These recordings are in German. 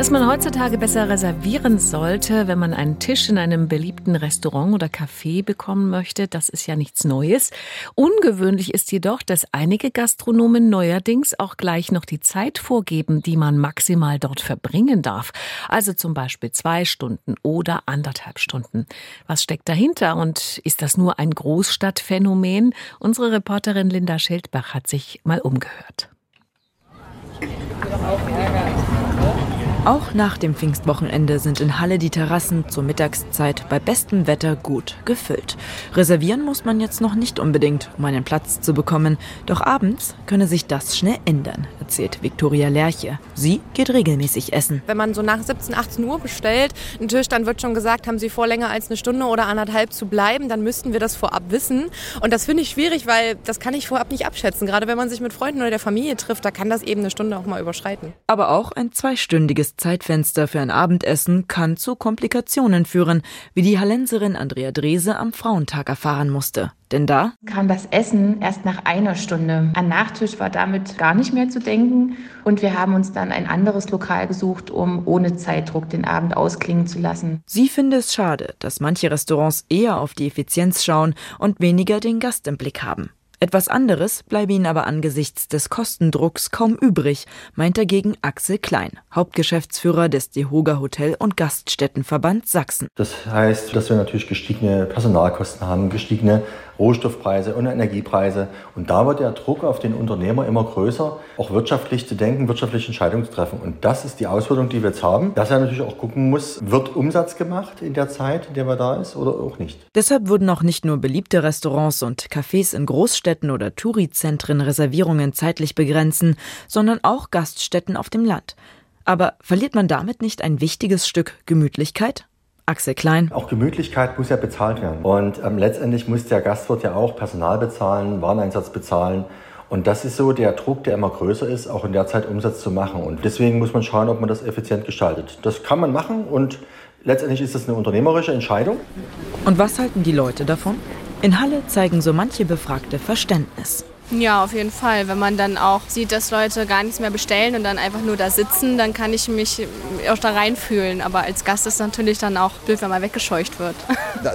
Dass man heutzutage besser reservieren sollte, wenn man einen Tisch in einem beliebten Restaurant oder Café bekommen möchte, das ist ja nichts Neues. Ungewöhnlich ist jedoch, dass einige Gastronomen neuerdings auch gleich noch die Zeit vorgeben, die man maximal dort verbringen darf. Also zum Beispiel zwei Stunden oder anderthalb Stunden. Was steckt dahinter und ist das nur ein Großstadtphänomen? Unsere Reporterin Linda Schildbach hat sich mal umgehört. Auch nach dem Pfingstwochenende sind in Halle die Terrassen zur Mittagszeit bei bestem Wetter gut gefüllt. Reservieren muss man jetzt noch nicht unbedingt, um einen Platz zu bekommen. Doch abends könne sich das schnell ändern, erzählt Viktoria Lerche. Sie geht regelmäßig essen. Wenn man so nach 17, 18 Uhr bestellt, einen Tisch, dann wird schon gesagt, haben Sie vor länger als eine Stunde oder anderthalb zu bleiben, dann müssten wir das vorab wissen. Und das finde ich schwierig, weil das kann ich vorab nicht abschätzen. Gerade wenn man sich mit Freunden oder der Familie trifft, da kann das eben eine Stunde auch mal überschreiten. Aber auch ein zweistündiges Zeitfenster für ein Abendessen kann zu Komplikationen führen, wie die Hallenserin Andrea Drese am Frauentag erfahren musste. Denn da kam das Essen erst nach einer Stunde. An Nachtisch war damit gar nicht mehr zu denken. Und wir haben uns dann ein anderes Lokal gesucht, um ohne Zeitdruck den Abend ausklingen zu lassen. Sie finde es schade, dass manche Restaurants eher auf die Effizienz schauen und weniger den Gast im Blick haben. Etwas anderes bleibe ihnen aber angesichts des Kostendrucks kaum übrig, meint dagegen Axel Klein, Hauptgeschäftsführer des Dehoga Hotel- und Gaststättenverband Sachsen. Das heißt, dass wir natürlich gestiegene Personalkosten haben, gestiegene Rohstoffpreise und Energiepreise. Und da wird der Druck auf den Unternehmer immer größer, auch wirtschaftlich zu denken, wirtschaftliche Entscheidungen zu treffen. Und das ist die Auswirkung, die wir jetzt haben, dass er natürlich auch gucken muss, wird Umsatz gemacht in der Zeit, in der man da ist oder auch nicht. Deshalb wurden auch nicht nur beliebte Restaurants und Cafés in Großstädten oder Tourizentren Reservierungen zeitlich begrenzen, sondern auch Gaststätten auf dem Land. Aber verliert man damit nicht ein wichtiges Stück Gemütlichkeit? Axel Klein. Auch Gemütlichkeit muss ja bezahlt werden. Und ähm, letztendlich muss der Gastwirt ja auch Personal bezahlen, Wareneinsatz bezahlen. Und das ist so der Druck, der immer größer ist, auch in der Zeit Umsatz zu machen. Und deswegen muss man schauen, ob man das effizient gestaltet. Das kann man machen und letztendlich ist das eine unternehmerische Entscheidung. Und was halten die Leute davon? In Halle zeigen so manche Befragte Verständnis. Ja, auf jeden Fall. Wenn man dann auch sieht, dass Leute gar nichts mehr bestellen und dann einfach nur da sitzen, dann kann ich mich auch da reinfühlen. Aber als Gast ist natürlich dann auch blöd, wenn man weggescheucht wird.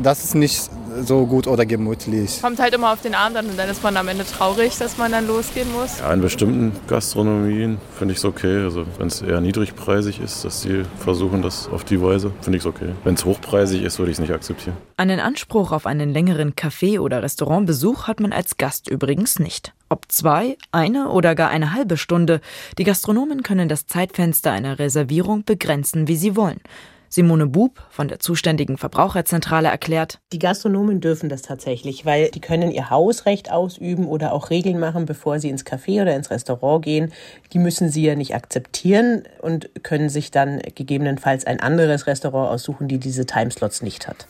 Das ist nicht so gut oder gemütlich. Kommt halt immer auf den Abend an und dann ist man am Ende traurig, dass man dann losgehen muss. Ja, in bestimmten Gastronomien finde ich es okay. Also wenn es eher niedrigpreisig ist, dass sie versuchen das auf die Weise, finde ich es okay. Wenn es hochpreisig ist, würde ich es nicht akzeptieren. Einen Anspruch auf einen längeren Café- oder Restaurantbesuch hat man als Gast übrigens nicht. Ob zwei, eine oder gar eine halbe Stunde, die Gastronomen können das Zeitfenster einer Reservierung begrenzen, wie sie wollen. Simone Bub von der zuständigen Verbraucherzentrale erklärt, die Gastronomen dürfen das tatsächlich, weil die können ihr Hausrecht ausüben oder auch Regeln machen, bevor sie ins Café oder ins Restaurant gehen. Die müssen sie ja nicht akzeptieren und können sich dann gegebenenfalls ein anderes Restaurant aussuchen, die diese Timeslots nicht hat.